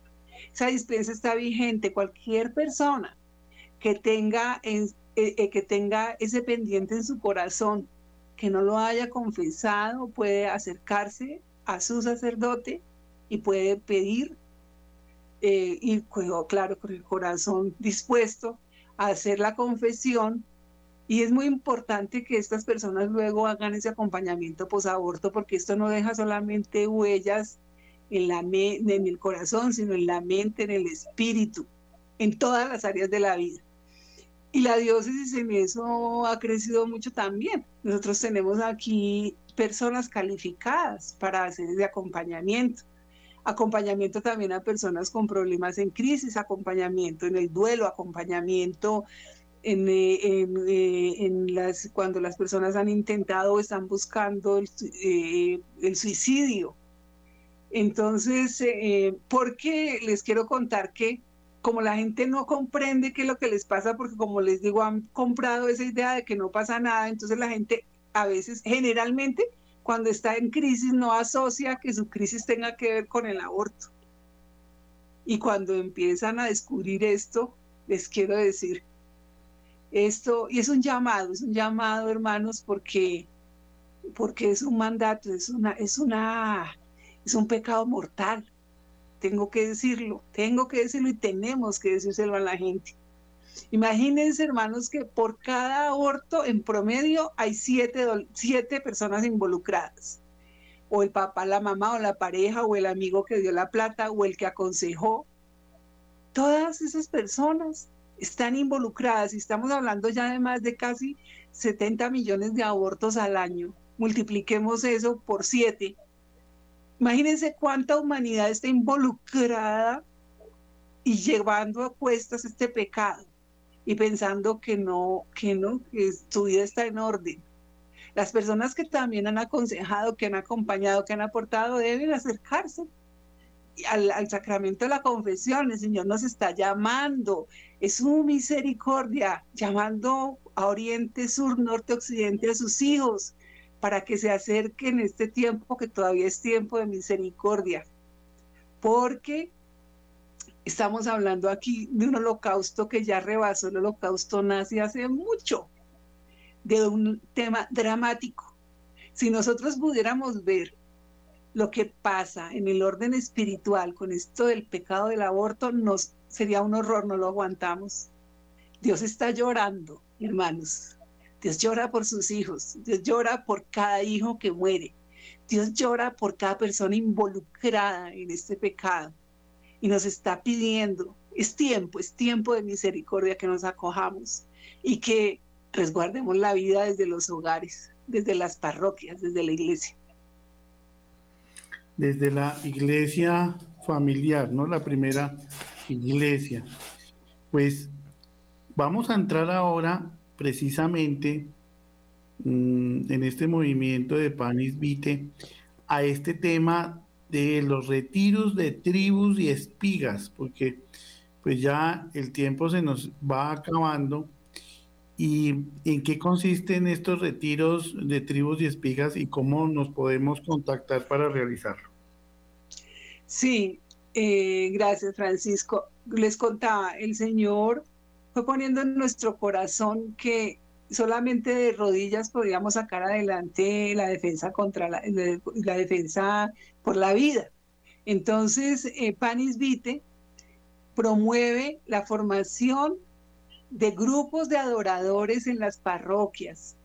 Esa dispensa está vigente. Cualquier persona que tenga, eh, eh, que tenga ese pendiente en su corazón, que no lo haya confesado, puede acercarse a su sacerdote y puede pedir, eh, y claro, con el corazón dispuesto a hacer la confesión y es muy importante que estas personas luego hagan ese acompañamiento posaborto porque esto no deja solamente huellas en, la en el corazón, sino en la mente, en el espíritu, en todas las áreas de la vida. Y la diócesis en eso ha crecido mucho también. Nosotros tenemos aquí personas calificadas para hacer ese acompañamiento. acompañamiento también a personas con problemas en crisis, acompañamiento en el duelo, acompañamiento en, eh, eh, las, cuando las personas han intentado o están buscando el, eh, suicidio. Entonces, ¿por qué les quiero contar que como la gente no comprende qué es lo que les pasa, porque como les digo, han comprado esa idea de que no pasa nada, entonces la gente a veces, generalmente, cuando está en crisis no asocia que su crisis tenga que ver con el aborto. Y cuando empiezan a descubrir esto, les quiero decir, esto, y es un llamado, es un llamado, hermanos, porque, porque es un mandato, es una, es una, es un pecado mortal. Tengo que decirlo, tengo que decirlo y tenemos que decírselo a la gente. Imagínense, hermanos, que por cada aborto en promedio hay siete, siete personas involucradas. O el papá, la mamá, o la pareja, o el amigo que dio la plata, o el que aconsejó. Todas esas personas están involucradas y estamos hablando ya de más de casi 70 millones de abortos al año. Multipliquemos eso por siete. Imagínense cuánta humanidad está involucrada y llevando a cuestas este pecado y pensando que no, que no, que su vida está en orden. Las personas que también han aconsejado, que han acompañado, que han aportado, deben acercarse al, al, sacramento de la confesión. El Señor nos está llamando. Es su misericordia, llamando a Oriente, Sur, Norte, Occidente a sus hijos para que se acerquen este tiempo que todavía es tiempo de misericordia. Porque Estamos hablando aquí de un holocausto que ya rebasó el holocausto nazi hace mucho, de un tema dramático. Si nosotros pudiéramos ver lo que pasa en el orden espiritual con esto del pecado del aborto, nos sería un horror, no lo aguantamos. Dios está llorando, hermanos. Dios llora por sus hijos, Dios llora por cada hijo que muere, Dios llora por cada persona involucrada en este pecado y nos está pidiendo, es tiempo, es tiempo de misericordia que nos acojamos y que resguardemos la vida desde los hogares, desde las parroquias, desde la iglesia. Desde la iglesia familiar, ¿no? La primera iglesia. Pues vamos a entrar ahora precisamente mm, en este movimiento de Panis Vite a este tema de los retiros de tribus y espigas, porque pues ya el tiempo se nos va acabando. ¿Y en qué consisten estos retiros de tribus y espigas y cómo nos podemos contactar para realizarlo? Sí, eh, gracias Francisco. Les contaba, el Señor fue poniendo en nuestro corazón que solamente de rodillas podíamos sacar adelante la defensa contra la, la defensa por la vida. Entonces, eh, Panis Vite promueve la formación de grupos de adoradores en las parroquias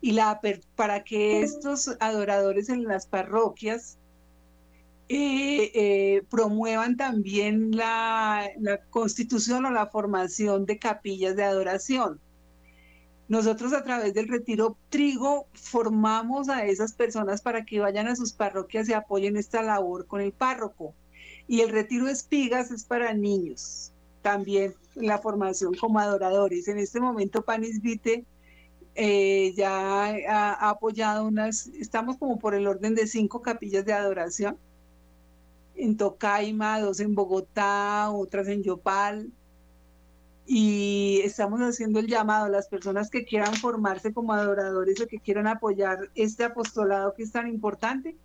y la para que estos adoradores en las parroquias eh, eh, promuevan también la constitución o la formación de capillas de adoración. Nosotros a través del retiro trigo formamos a esas personas para que vayan a sus parroquias y apoyen esta labor con el párroco. Y el retiro espigas es para niños, también la formación como adoradores. En este momento Panis Vite eh, ya ha, apoyado unas, estamos como por el orden de cinco capillas de adoración. En Tocaima, dos en Bogotá, otras en Yopal, y estamos haciendo el llamado a las personas que quieran formarse como adoradores o que quieran apoyar este apostolado que es tan importante,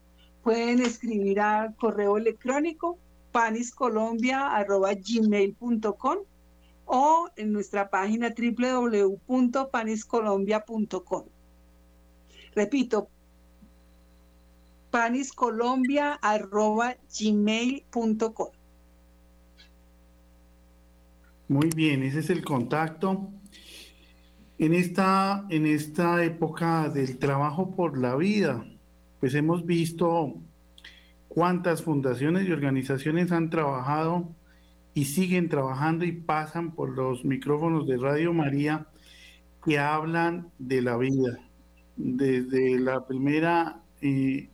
pueden escribir al correo electrónico paniscolombia.gmail.com o en nuestra página www.paniscolombia.com. Repito, paniscolombia.gmail.com. Muy bien, ese es el contacto. En esta, en esta época del trabajo por la vida, pues hemos visto cuántas fundaciones y organizaciones han trabajado y siguen trabajando y pasan por los micrófonos de Radio María que hablan de la vida, desde la primera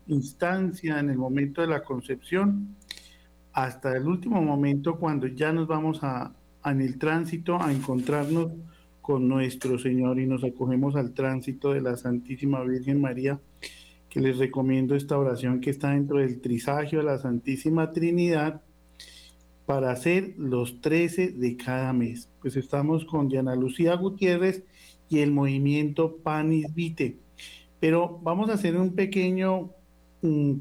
instancia en el momento de la concepción hasta el último momento cuando ya nos vamos a, en el tránsito a encontrarnos con nuestro Señor y nos acogemos al tránsito de la Santísima Virgen María, que les recomiendo esta oración que está dentro del trisagio de la Santísima Trinidad para hacer los 13 de cada mes. Pues estamos con Diana Lucía Gutiérrez y el movimiento Panis Vite. Pero vamos a hacer un pequeño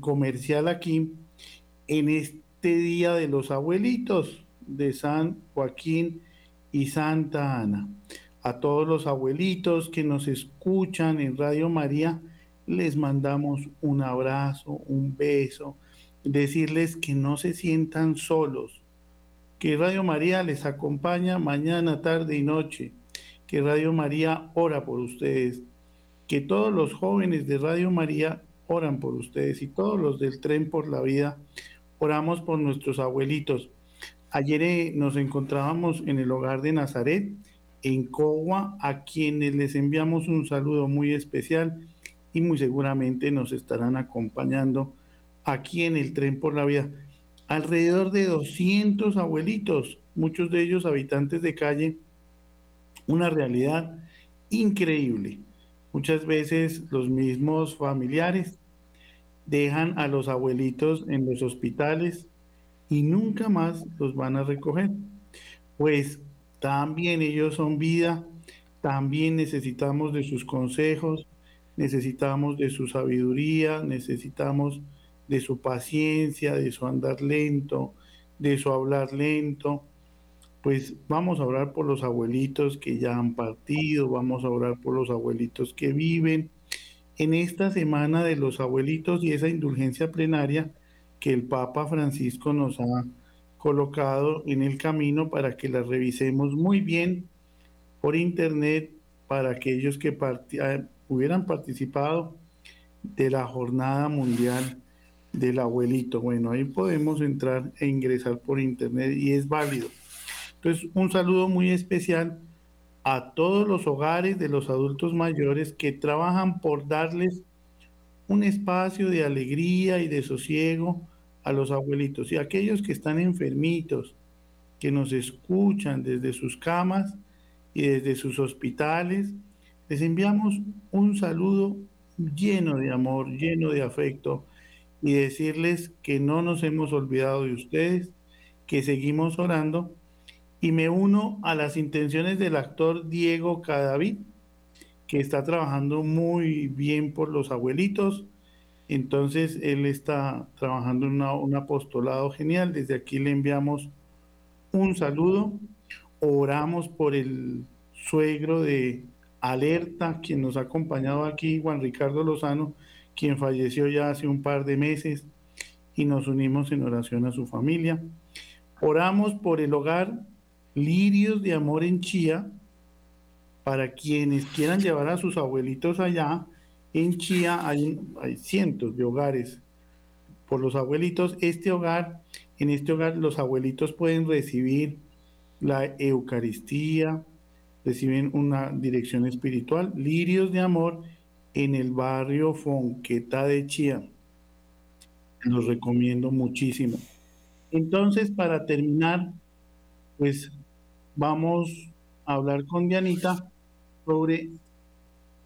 comercial aquí en este Día de los Abuelitos de San Joaquín y Santa Ana. A todos los abuelitos que nos escuchan en Radio María, les mandamos un abrazo, un beso, decirles que no se sientan solos, que Radio María les acompaña mañana, tarde y noche, que Radio María ora por ustedes, que todos los jóvenes de Radio María oran por ustedes y todos los del tren por la vida oramos por nuestros abuelitos. Ayer eh, nos encontrábamos en el hogar de Nazaret en Cogua, a quienes les enviamos un saludo muy especial y muy seguramente nos estarán acompañando aquí en el tren por la vida. Alrededor de 200 abuelitos, muchos de ellos habitantes de calle, una realidad increíble. Muchas veces los mismos familiares dejan a los abuelitos en los hospitales y nunca más los van a recoger. Pues también ellos son vida, también necesitamos de sus consejos, necesitamos de su sabiduría, necesitamos de su paciencia, de su andar lento, de su hablar lento. Pues vamos a orar por los abuelitos que ya han partido, vamos a orar por los abuelitos que viven. En esta semana de los abuelitos y esa indulgencia plenaria que el Papa Francisco nos ha colocado en el camino para que las revisemos muy bien por internet para aquellos que ah, hubieran participado de la jornada mundial del abuelito. Bueno, ahí podemos entrar e ingresar por internet y es válido. Entonces, un saludo muy especial a todos los hogares de los adultos mayores que trabajan por darles un espacio de alegría y de sosiego a los abuelitos y a aquellos que están enfermitos, que nos escuchan desde sus camas y desde sus hospitales, les enviamos un saludo lleno de amor, lleno de afecto y decirles que no nos hemos olvidado de ustedes, que seguimos orando y me uno a las intenciones del actor Diego Cadavid, que está trabajando muy bien por los abuelitos, entonces él está trabajando en un apostolado genial. Desde aquí le enviamos un saludo. Oramos por el suegro de Alerta, quien nos ha acompañado aquí, Juan Ricardo Lozano, quien falleció ya hace un par de meses y nos unimos en oración a su familia. Oramos por el hogar Lirios de Amor en Chía, para quienes quieran llevar a sus abuelitos allá en Chía hay, cientos de hogares por los abuelitos. Este hogar, en este hogar los abuelitos pueden recibir la Eucaristía, reciben una dirección espiritual, lirios de amor en el barrio Fonqueta de Chía. Los recomiendo muchísimo. Entonces, para terminar, pues vamos a hablar con Dianita sobre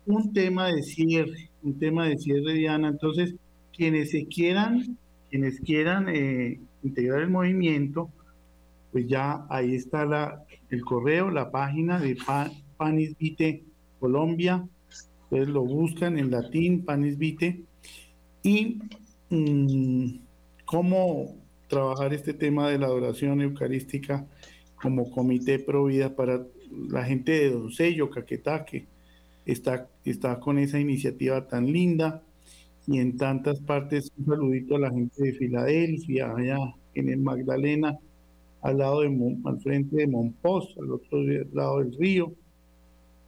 un tema de cierre, un tema de cierre, Diana. Entonces, quienes se quieran, quienes quieran eh, integrar el movimiento, pues ya ahí está la, el correo, la página de Panisvite Colombia. Ustedes lo buscan en latín, Panisvite. Y mm, cómo trabajar este tema de la adoración eucarística como comité pro vida para la gente de Doncello, Caquetaque, está, está con esa iniciativa tan linda y en tantas partes un saludito a la gente de Filadelfia, allá en el Magdalena, al lado de al frente de Monpós, al otro lado del río.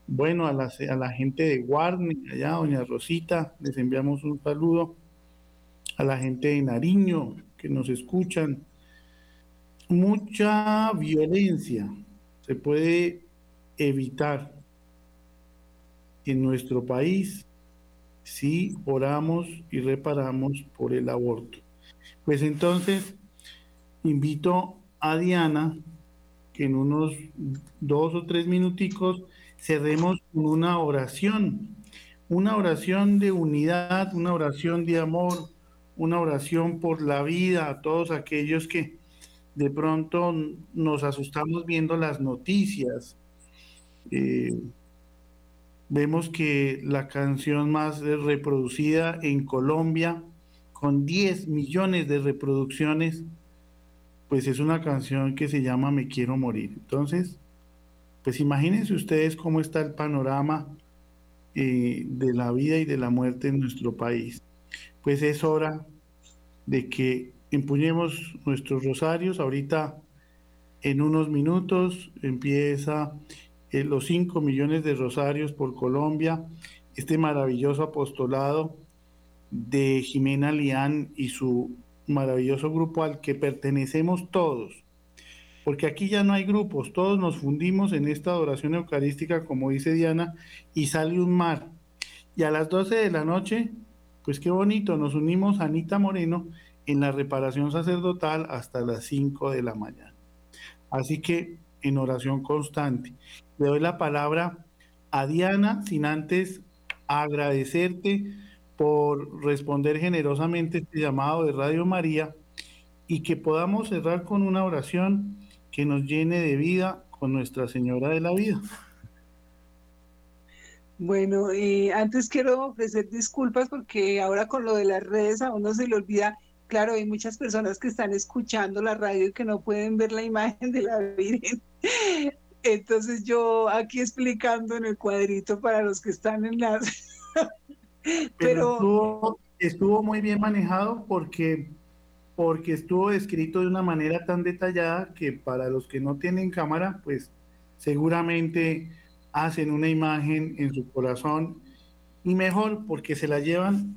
Bueno, a la, a la gente de Guarne, allá, doña Rosita, les enviamos un saludo. A la gente de Nariño, que nos escuchan. Mucha violencia se puede evitar en nuestro país si oramos y reparamos por el aborto. Pues entonces, invito a Diana que en unos dos o tres minuticos cerremos con una oración, una oración de unidad, una oración de amor, una oración por la vida a todos aquellos que de pronto nos asustamos viendo las noticias. Eh, vemos que la canción más reproducida en Colombia, con 10 millones de reproducciones, pues es una canción que se llama Me quiero morir. Entonces, pues imagínense ustedes cómo está el panorama eh, de la vida y de la muerte en nuestro país. Pues es hora de que empuñemos nuestros rosarios. Ahorita, en unos minutos, empieza eh, los 5 millones de rosarios por Colombia, este maravilloso apostolado de Jimena Lián y su maravilloso grupo al que pertenecemos todos. Porque aquí ya no hay grupos, todos nos fundimos en esta adoración eucarística, como dice Diana, y sale un mar. Y a las 12 de la noche, pues qué bonito, nos unimos a Anita Moreno en la reparación sacerdotal hasta las 5 de la mañana. Así que en oración constante. Le doy la palabra a Diana, sin antes agradecerte por responder generosamente este llamado de Radio María y que podamos cerrar con una oración que nos llene de vida con Nuestra Señora de la Vida. Bueno, y antes quiero ofrecer disculpas porque ahora con lo de las redes a uno se le olvida Claro, hay muchas personas que están escuchando la radio y que no pueden ver la imagen de la Virgen. (laughs) Entonces yo aquí explicando en el cuadrito para los que están en las... (laughs) Pero, Estuvo, muy bien manejado porque, porque estuvo escrito de una manera tan detallada que para los que no tienen cámara, pues seguramente hacen una imagen en su corazón y mejor porque se la llevan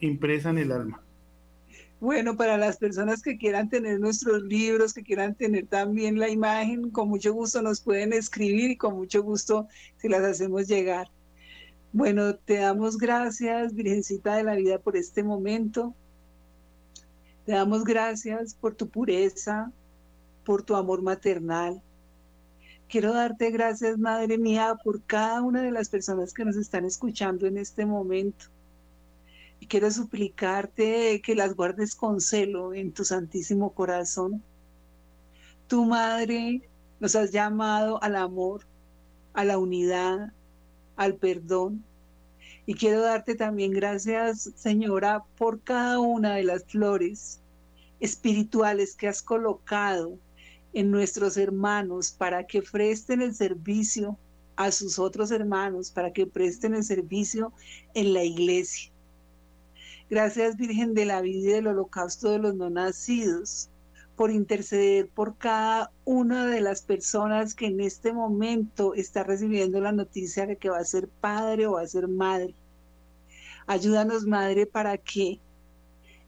impresa en el alma. Bueno, para las personas que quieran tener nuestros libros, que quieran tener también la imagen, con mucho gusto nos pueden escribir y con mucho gusto se las hacemos llegar. Bueno, te damos gracias, Virgencita de la Vida, por este momento. Te damos gracias por tu pureza, por tu amor maternal. Quiero darte gracias, Madre mía, por cada una de las personas que nos están escuchando en este momento y quiero suplicarte que las guardes con celo en tu santísimo corazón. Tu madre nos has llamado al amor, a la unidad, al perdón. Y quiero darte también gracias, Señora, por cada una de las flores espirituales que has colocado en nuestros hermanos para que presten el servicio a sus otros hermanos, para que presten el servicio en la iglesia. Gracias Virgen de la vida y del holocausto de los no nacidos, por interceder por cada una de las personas que en este momento está recibiendo la noticia de que va a ser padre o va a ser madre. Ayúdanos, Madre, para que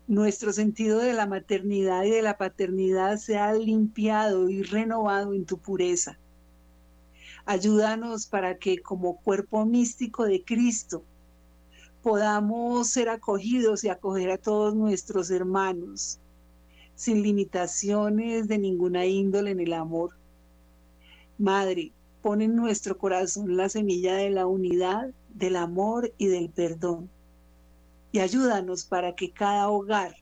nuestro sentido de la maternidad y de la paternidad sea limpiado y renovado en tu pureza. Ayúdanos para que como cuerpo místico de Cristo podamos ser acogidos y acoger a todos nuestros hermanos sin limitaciones de ninguna índole en el amor. Madre, pon en nuestro corazón la semilla de la unidad, del amor y del perdón. Y ayúdanos para que cada hogar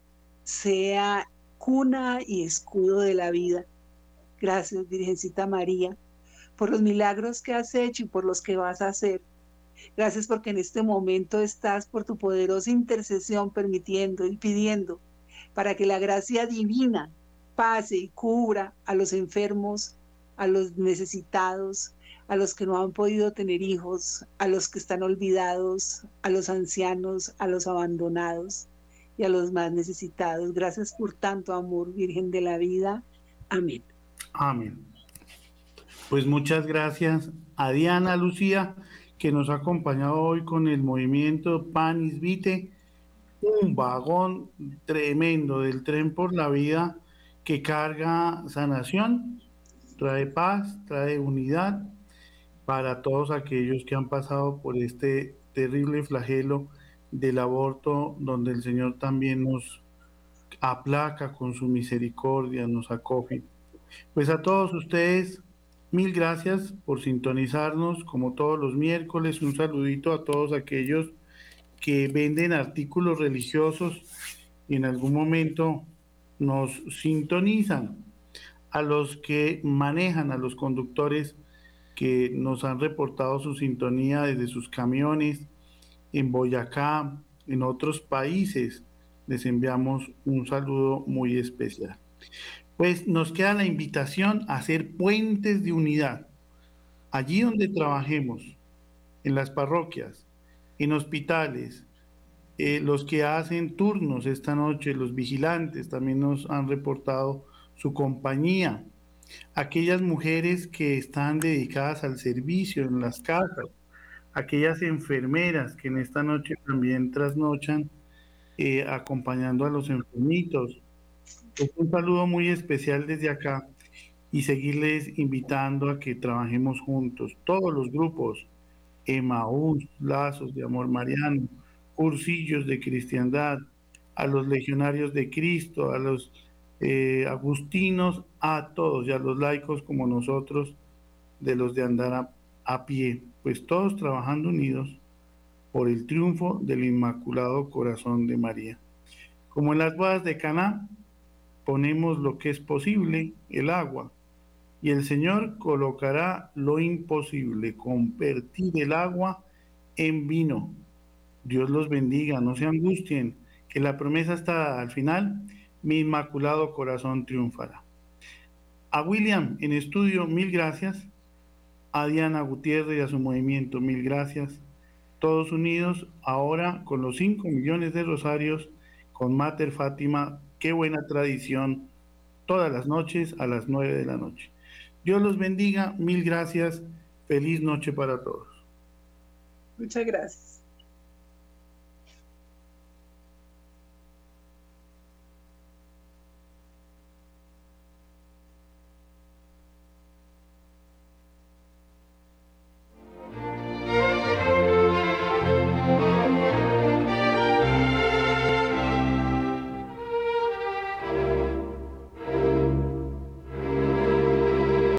sea cuna y escudo de la vida. Gracias, Virgencita María, por los milagros que has hecho y por los que vas a hacer Gracias porque en este momento estás por tu poderosa intercesión permitiendo y pidiendo para que la gracia divina pase y cubra a los enfermos, a los necesitados, a los que no han podido tener hijos, a los que están olvidados, a los ancianos, a los abandonados y a los más necesitados. Gracias por tanto amor, Virgen de la vida. Amén. Amén. Pues muchas gracias a Diana, Lucía que nos ha acompañado hoy con el movimiento Panis Vite, un vagón tremendo del tren por la vida que carga sanación, trae paz, trae unidad para todos aquellos que han pasado por este terrible flagelo del aborto, donde el Señor también nos aplaca con su misericordia, nos acoge. Pues a todos ustedes, mil gracias por sintonizarnos como todos los miércoles. Un saludito a todos aquellos que venden artículos religiosos y en algún momento nos sintonizan. A los que manejan, a los conductores que nos han reportado su sintonía desde sus camiones en Boyacá, en otros países, les enviamos un saludo muy especial. Pues nos queda la invitación a hacer puentes de unidad. Allí donde trabajemos, en las parroquias, en hospitales, eh, los que hacen turnos esta noche, los vigilantes, también nos han reportado su compañía. Aquellas mujeres que están dedicadas al servicio en las casas, aquellas enfermeras que en esta noche también trasnochan eh, acompañando a los enfermitos, un saludo muy especial desde acá y seguirles invitando a que trabajemos juntos, todos los grupos, Emaús, Lazos de Amor Mariano, Cursillos de Cristiandad, a los legionarios de Cristo, a los eh, agustinos, a todos y a los laicos como nosotros, de los de andar a, a pie, pues todos trabajando unidos por el triunfo del Inmaculado Corazón de María. Como en las bodas de Caná, ponemos lo que es posible, el agua, y el Señor colocará lo imposible, convertir el agua en vino. Dios los bendiga, no se angustien, que la promesa está al final, mi inmaculado corazón triunfará. A William en estudio, mil gracias. A Diana Gutiérrez y a su movimiento, mil gracias. Todos unidos, ahora con los 5 millones de rosarios, con Mater Fátima Qué buena tradición. Todas las noches a las nueve de la noche. Dios los bendiga. Mil gracias. Feliz noche para todos. Muchas gracias.